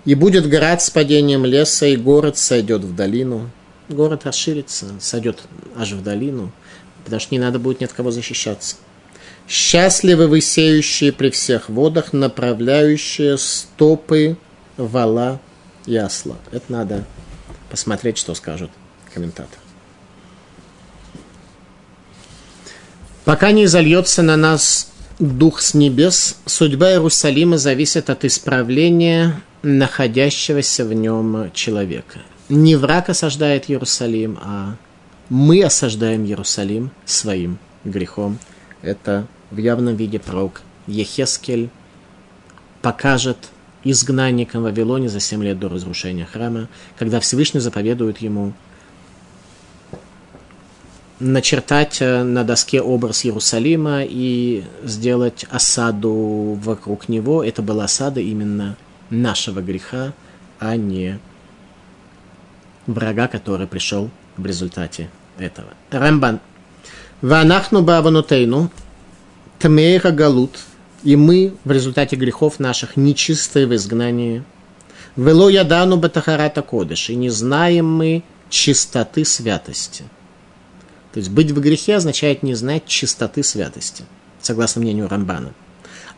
И будет град с падением леса, и город сойдет в долину. Город расширится, сойдет аж в долину, потому что не надо будет ни от кого защищаться. Счастливы вы сеющие при всех водах, направляющие стопы вала и осла. Это надо посмотреть, что скажут комментаторы. Пока не зальется на нас дух с небес, судьба Иерусалима зависит от исправления находящегося в нем человека. Не враг осаждает Иерусалим, а мы осаждаем Иерусалим своим грехом. Это в явном виде пророк Ехескель покажет изгнанникам в Вавилоне за 7 лет до разрушения храма, когда Всевышний заповедует ему начертать э, на доске образ Иерусалима и сделать осаду вокруг него. Это была осада именно нашего греха, а не врага, который пришел в результате этого. Рамбан. Ванахну баванутейну тмейха галут. И мы в результате грехов наших нечистые в изгнании. Вело ядану батахарата кодыш. И не знаем мы чистоты святости. То есть быть в грехе означает не знать чистоты святости, согласно мнению Рамбана.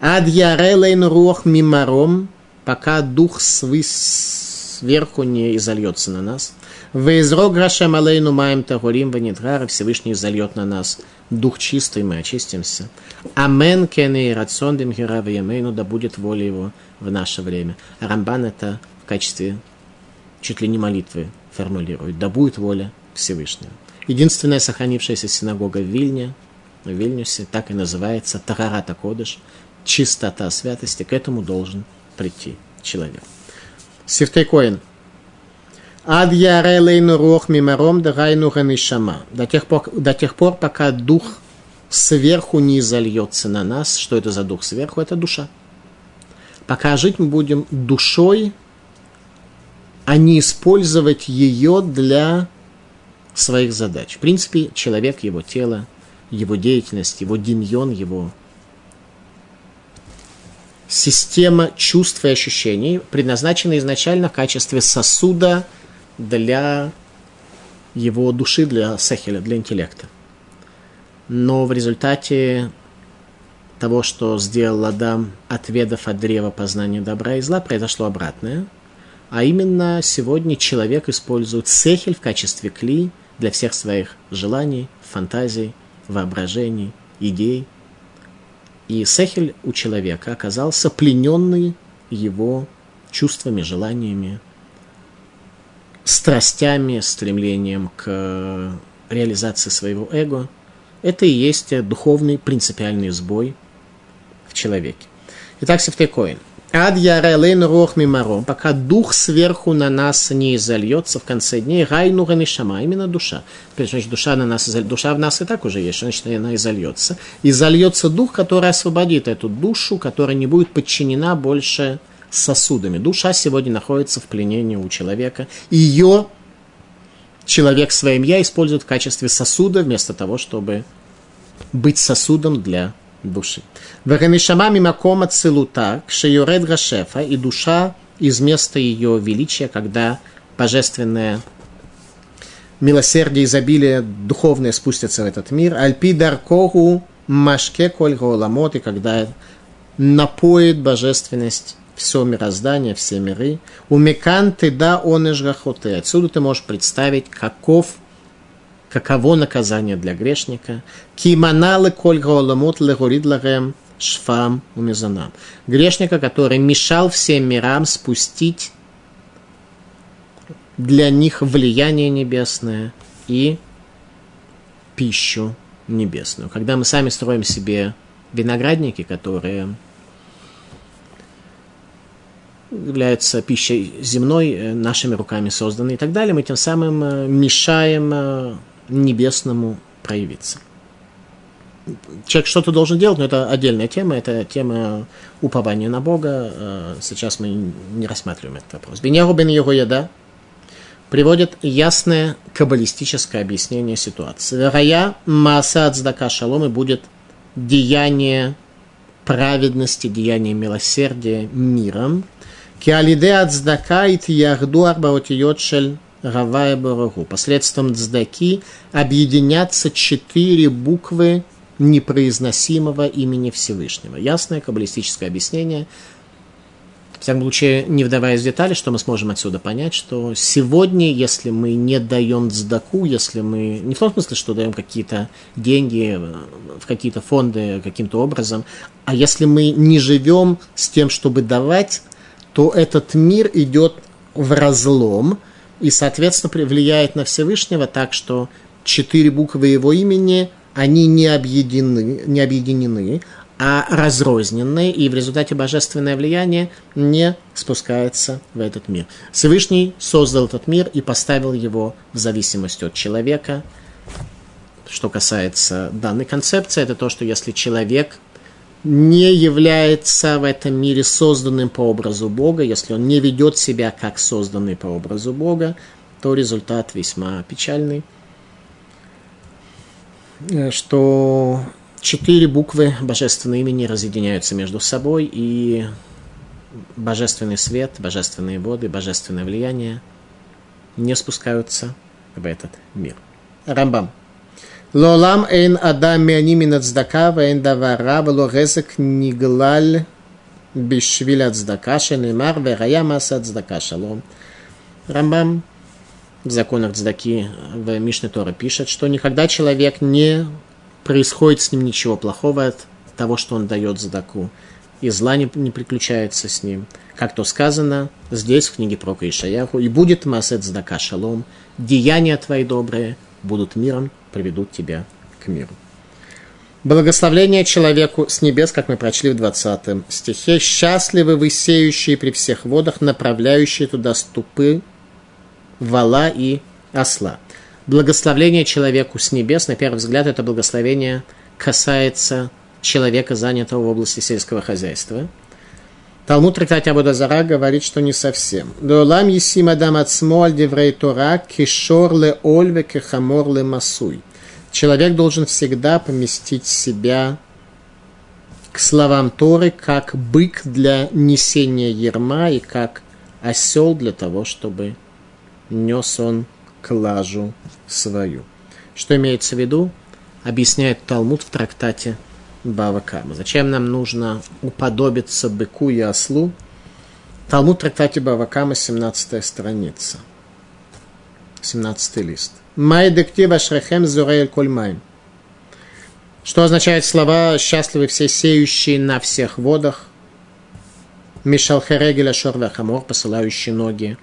Ад ярелейн рух мимаром, пока дух сверху не изольется на нас. Вейзро грашем алейну маем тагурим ванидгар, Всевышний изольет на нас дух чистый, мы очистимся. Амен кене рацион дем ямейну, да будет воля его в наше время. Рамбан это в качестве чуть ли не молитвы формулирует. Да будет воля Всевышнего. Единственная сохранившаяся синагога в Вильне, в Вильнюсе, так и называется Тарарата Кодыш, чистота святости, к этому должен прийти человек. Сифтей Коин. Ад ярелейну рох мимаром дагайну ганишама. До тех пор, до тех пор, пока дух сверху не зальется на нас. Что это за дух сверху? Это душа. Пока жить мы будем душой, а не использовать ее для своих задач. В принципе, человек, его тело, его деятельность, его демьон, его система чувств и ощущений предназначена изначально в качестве сосуда для его души, для сахеля, для интеллекта. Но в результате того, что сделал Адам, отведав от древа познания добра и зла, произошло обратное. А именно сегодня человек использует сехель в качестве клей – для всех своих желаний, фантазий, воображений, идей. И Сехель у человека оказался плененный его чувствами, желаниями, страстями, стремлением к реализации своего эго. Это и есть духовный принципиальный сбой в человеке. Итак, Сефтекоин – Ад ярелен рох мимаром, пока дух сверху на нас не изольется в конце дней, райну ганишама, именно душа. Значит, душа, на нас, душа в нас и так уже есть, значит, она изольется. Изольется дух, который освободит эту душу, которая не будет подчинена больше сосудами. Душа сегодня находится в пленении у человека. Ее человек своим я использует в качестве сосуда, вместо того, чтобы быть сосудом для души. Ваганишама мимакома целута, кшеюред гашефа, и душа из места ее величия, когда божественное милосердие, изобилие духовное спустятся в этот мир. Альпи даркогу машке коль ламот, и когда напоит божественность все мироздание, все миры. Умекан ты да он Отсюда ты можешь представить, каков каково наказание для грешника. Киманалы коль гаоламот легорид лагем шфам умизанам. Грешника, который мешал всем мирам спустить для них влияние небесное и пищу небесную. Когда мы сами строим себе виноградники, которые являются пищей земной, э, нашими руками созданной и так далее, мы тем самым э, мешаем э, небесному проявиться. Человек что-то должен делать, но это отдельная тема, это тема упования на Бога. Сейчас мы не рассматриваем этот вопрос. Беньяру бен Егояда приводит ясное каббалистическое объяснение ситуации. Рая Мааса Ацдака Шалом и будет деяние праведности, деяние милосердия миром – Киалиде ацдака и тиярду арбаотиот шель Равая Барагу. Посредством цдаки объединятся четыре буквы непроизносимого имени Всевышнего. Ясное каббалистическое объяснение. В всяком случае, не вдаваясь в детали, что мы сможем отсюда понять, что сегодня, если мы не даем цдаку, если мы, не в том смысле, что даем какие-то деньги в какие-то фонды каким-то образом, а если мы не живем с тем, чтобы давать, то этот мир идет в разлом и, соответственно, влияет на Всевышнего так, что четыре буквы его имени, они не объединены, не объединены а разрозненные, и в результате божественное влияние не спускается в этот мир. Всевышний создал этот мир и поставил его в зависимости от человека. Что касается данной концепции, это то, что если человек не является в этом мире созданным по образу Бога, если он не ведет себя как созданный по образу Бога, то результат весьма печальный, э, что четыре буквы божественного имени разъединяются между собой, и божественный свет, божественные воды, божественное влияние не спускаются в этот мир. Рамбам. Лолам эйн адам мианими нацдака, вейн давара, вело резек ниглаль бишвиль ацдака, шенеймар, верая масса ацдака, шалом. Рамбам в законах цдаки в Мишне Тора пишет, что никогда человек не происходит с ним ничего плохого от того, что он дает задаку, и зла не, не приключается с ним. Как то сказано здесь, в книге про Каишаяху, «И будет масет задака шалом, деяния твои добрые будут миром приведут тебя к миру. Благословление человеку с небес, как мы прочли в 20 стихе. «Счастливы вы, сеющие при всех водах, направляющие туда ступы вала и осла». Благословление человеку с небес, на первый взгляд, это благословение касается человека, занятого в области сельского хозяйства. Талмуд трактате Абудазара говорит, что не совсем. Лолам есим адам ацмо деврей тора кишор ле ольве кехамор ле масуй. Человек должен всегда поместить себя к словам Торы, как бык для несения ерма и как осел для того, чтобы нес он клажу свою. Что имеется в виду? Объясняет Талмуд в трактате Бавакама. Зачем нам нужно уподобиться быку и ослу? Талмуд трактате Бавакама, 17 страница. 17 лист. Май дектива шрехем зурейль кольмайм. Что означает слова «счастливы все сеющие на всех водах», Мишал Херегеля Шорве Хамор, посылающие ноги,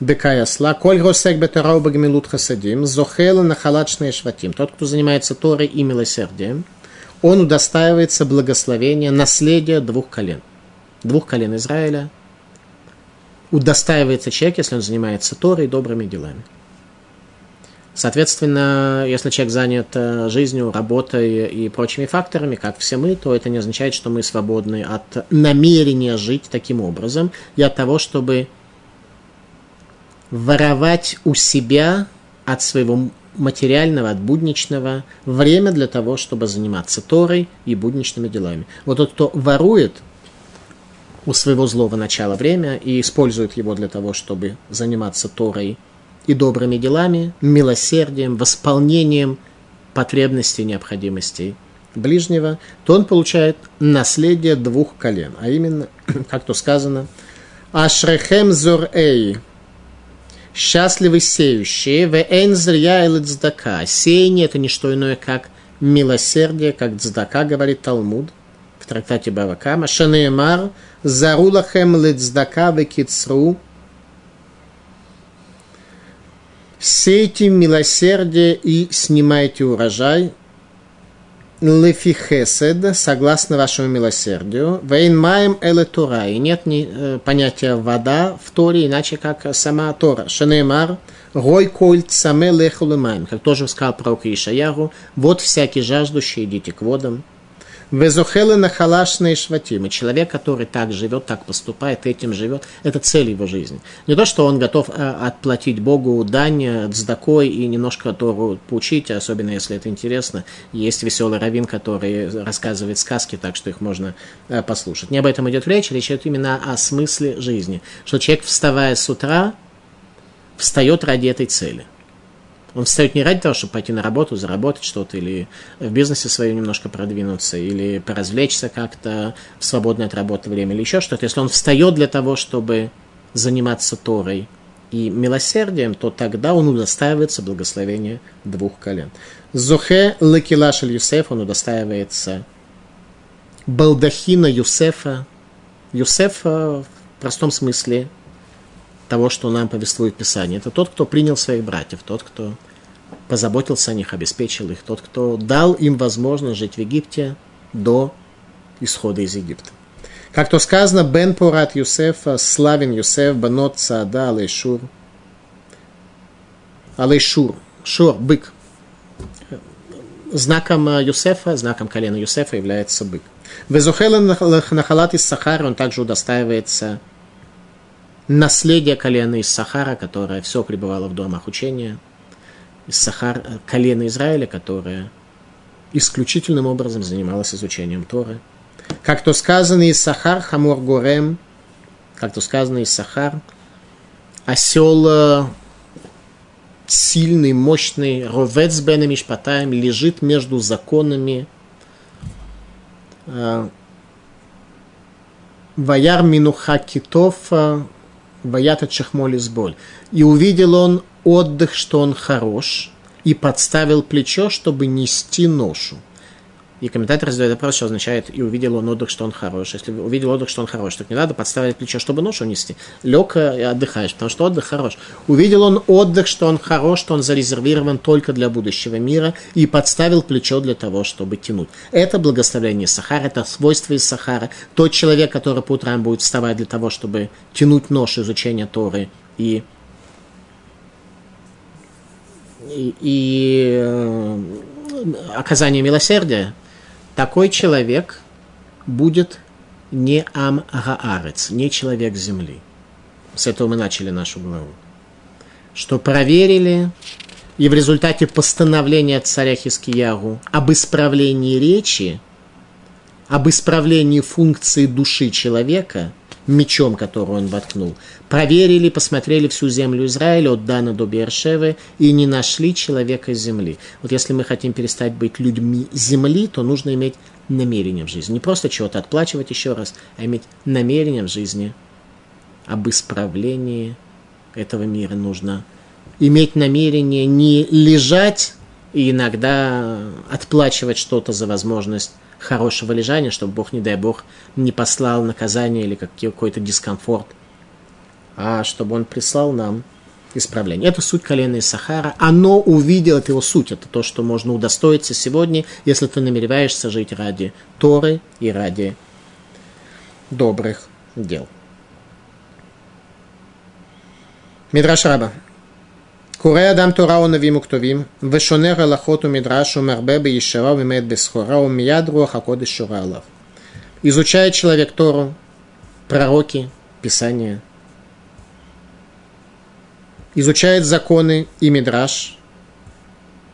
быка и осла, коль росек бетарау багмилут хасадим, зохела на халачные шватим, тот, кто занимается Торой и милосердием, он удостаивается благословения, наследия двух колен. Двух колен Израиля удостаивается человек, если он занимается Торой и добрыми делами. Соответственно, если человек занят э, жизнью, работой и прочими факторами, как все мы, то это не означает, что мы свободны от намерения жить таким образом и от того, чтобы воровать у себя от своего материального, от будничного. Время для того, чтобы заниматься Торой и будничными делами. Вот тот, кто ворует у своего злого начала время и использует его для того, чтобы заниматься Торой и добрыми делами, милосердием, восполнением потребностей, необходимостей ближнего, то он получает наследие двух колен, а именно, <clears throat> как то сказано, «Ашрехем зор эй» счастливы сеющие, в энзрия или цдака. Сеяние – это не что иное, как милосердие, как цдака, говорит Талмуд в трактате Бавакама. Шанеемар, зарулахем лецдака векицру, Сейте милосердие и снимайте урожай. Лефихесед, согласно вашему милосердию, вейн маем эле Тора, и нет ни, э, понятия вода в Торе, иначе как сама Тора. Шанеймар, гой коль цаме лехулемаем, как тоже сказал пророк Ишаяру, вот всякий жаждущий, идите к водам. Везухелы на халашные шватимы. Человек, который так живет, так поступает, этим живет, это цель его жизни. Не то, что он готов э, отплатить Богу дань, цдакой и немножко Тору поучить, особенно если это интересно. Есть веселый раввин, который рассказывает сказки, так что их можно э, послушать. Не об этом идет речь, речь идет именно о смысле жизни. Что человек, вставая с утра, встает ради этой цели. Он встает не ради того, чтобы пойти на работу, заработать что-то, или в бизнесе своем немножко продвинуться, или поразвлечься как-то в свободное от работы время, или еще что-то. Если он встает для того, чтобы заниматься Торой и милосердием, то тогда он удостаивается благословения двух колен. Зохе лекилашель Юсеф, он удостаивается балдахина Юсефа. Юсефа в простом смысле того, что нам повествует Писание. Это тот, кто принял своих братьев, тот, кто позаботился о них, обеспечил их, тот, кто дал им возможность жить в Египте до исхода из Египта. Как то сказано, Бен Порат Юсефа, славен Юсеф, Банот Саада, Алейшур. Алейшур, Шур, бык. Знаком Юсефа, знаком колена Юсефа является бык. Везухелен Нахалат из Сахара, он также удостаивается наследие колена из Сахара, которое все пребывало в домах учения, из Сахар, колена Израиля, которое исключительным образом занималось изучением Торы. Как то сказано из Сахар Хамор Горем, как то сказано из Сахар, осел э, сильный, мощный, ровец бен мишпатаем, лежит между законами э, Ваяр Минуха Китов э, Ваята Чахмоли боль. И увидел он отдых, что он хорош, и подставил плечо, чтобы нести ношу. И комментатор задает вопрос, что означает, и увидел он отдых, что он хорош. Если увидел отдых, что он хорош, так не надо подставить плечо, чтобы ношу нести. Лег и отдыхаешь, потому что отдых хорош. Увидел он отдых, что он хорош, что он зарезервирован только для будущего мира, и подставил плечо для того, чтобы тянуть. Это благословение Сахара, это свойство из Сахара. Тот человек, который по утрам будет вставать для того, чтобы тянуть нож изучения Торы и и, и э, оказание милосердия, такой человек будет не ам гаарец, не человек земли. С этого мы начали нашу главу. Что проверили, и в результате постановления царя Хискиягу об исправлении речи, об исправлении функции души человека, мечом, который он воткнул, проверили, посмотрели всю землю Израиля от Дана до Бершевы и не нашли человека земли. Вот если мы хотим перестать быть людьми земли, то нужно иметь намерение в жизни. Не просто чего-то отплачивать еще раз, а иметь намерение в жизни об исправлении этого мира нужно. Иметь намерение не лежать и иногда отплачивать что-то за возможность хорошего лежания, чтобы Бог, не дай Бог, не послал наказание или какой-то дискомфорт – а чтобы он прислал нам исправление. Это суть колена Сахара. Оно увидело, его суть, это то, что можно удостоиться сегодня, если ты намереваешься жить ради Торы и ради добрых дел. Мидраш Раба. Куре Адам Тора у Навим Уктовим, Вешонер Аллахоту Мидрашу Мербе Бейшева Вимед Бесхора Умияд Руаха Кодыш Шуралов. Изучает человек Тору, пророки, Писания. Изучает законы и Мидраш.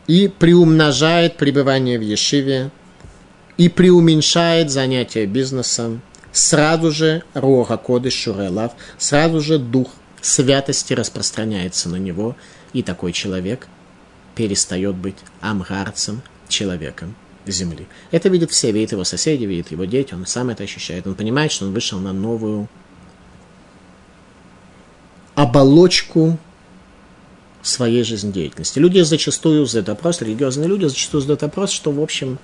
И приумножает пребывание в Ешиве. И приуменьшает занятия бизнесом. Сразу же Руаха Кодыш шурелав Сразу же Дух святости распространяется на него, и такой человек перестает быть амгарцем, человеком земли. Это видят все, видят его соседи, видят его дети, он сам это ощущает. Он понимает, что он вышел на новую оболочку своей жизнедеятельности. Люди зачастую задают вопрос, религиозные люди зачастую задают вопрос, что, в общем,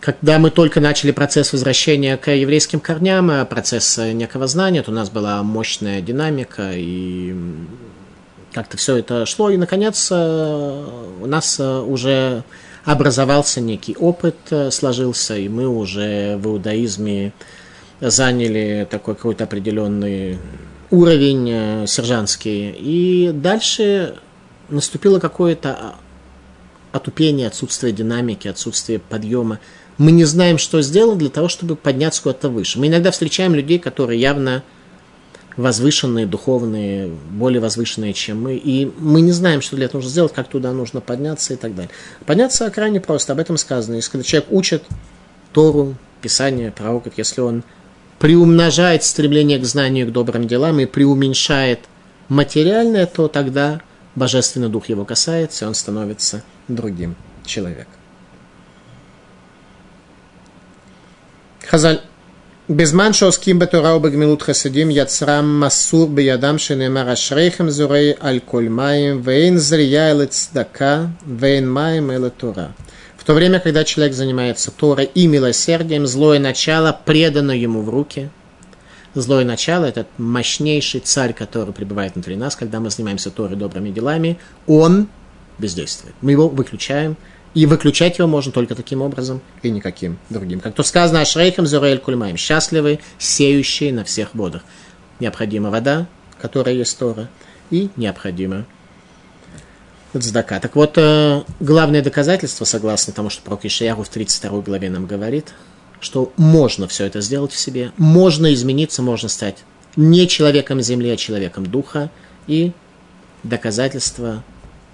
когда мы только начали процесс возвращения к еврейским корням, э, процесс некого знания, то у нас была мощная динамика, и как-то все это шло, и, наконец, э, у нас э, уже образовался некий опыт, э, сложился, и мы уже в иудаизме заняли такой какой-то определенный уровень э, сержантский. И дальше наступило какое-то отупение, отсутствие динамики, отсутствие подъема. Мы не знаем, что сделать для того, чтобы подняться куда-то выше. Мы иногда встречаем людей, которые явно возвышенные, духовные, более возвышенные, чем мы. И мы не знаем, что для этого нужно сделать, как туда нужно подняться и так далее. Подняться крайне просто, об этом сказано. Если когда человек учит Тору, Писание, пророков, если он приумножает стремление к знанию, к добрым делам и преуменьшает материальное, то тогда Божественный Дух его касается, и он становится другим человеком. Хазаль. Безман шоским бетура убегмилут хасидим яцрам масур биядам шенемар ашрейхем зурей аль коль маем вейн зрия эле цдака вейн маем эле тура. В то время, когда человек занимается Торой и милосердием, злое начало предано ему в руки. Злое начало – это мощнейший царь, который пребывает внутри нас. Когда мы занимаемся Торой добрыми делами, он бездействует. Мы его выключаем – и выключать его можно только таким образом и никаким другим. Как то сказано, Ашрейхам Зураэль Кульмаем, счастливы, сеющие на всех водах. Необходима вода, которая есть Тора, и необходимо цдака. Так вот, э, главное доказательство, согласно тому, что пророк Ишияру в 32 главе нам говорит, что можно все это сделать в себе, можно измениться, можно стать не человеком земли, а человеком духа. И доказательство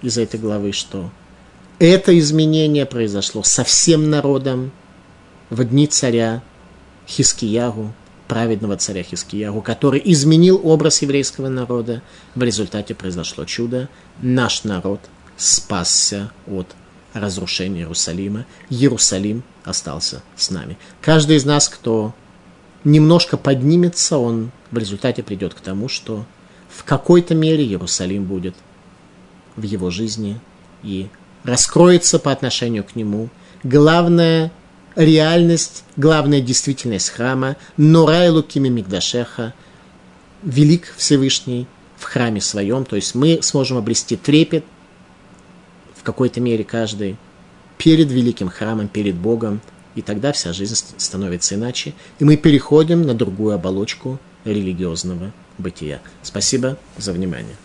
из этой главы, что это изменение произошло со всем народом в дни царя Хискиягу, праведного царя Хискиягу, который изменил образ еврейского народа. В результате произошло чудо. Наш народ спасся от разрушения Иерусалима. Иерусалим остался с нами. Каждый из нас, кто немножко поднимется, он в результате придет к тому, что в какой-то мере Иерусалим будет в его жизни и раскроется по отношению к нему. Главная реальность, главная действительность храма, Норай Лукими Мигдашеха, велик Всевышний в храме своем, то есть мы сможем обрести трепет в какой-то мере каждый перед великим храмом, перед Богом, и тогда вся жизнь становится иначе, и мы переходим на другую оболочку религиозного бытия. Спасибо за внимание.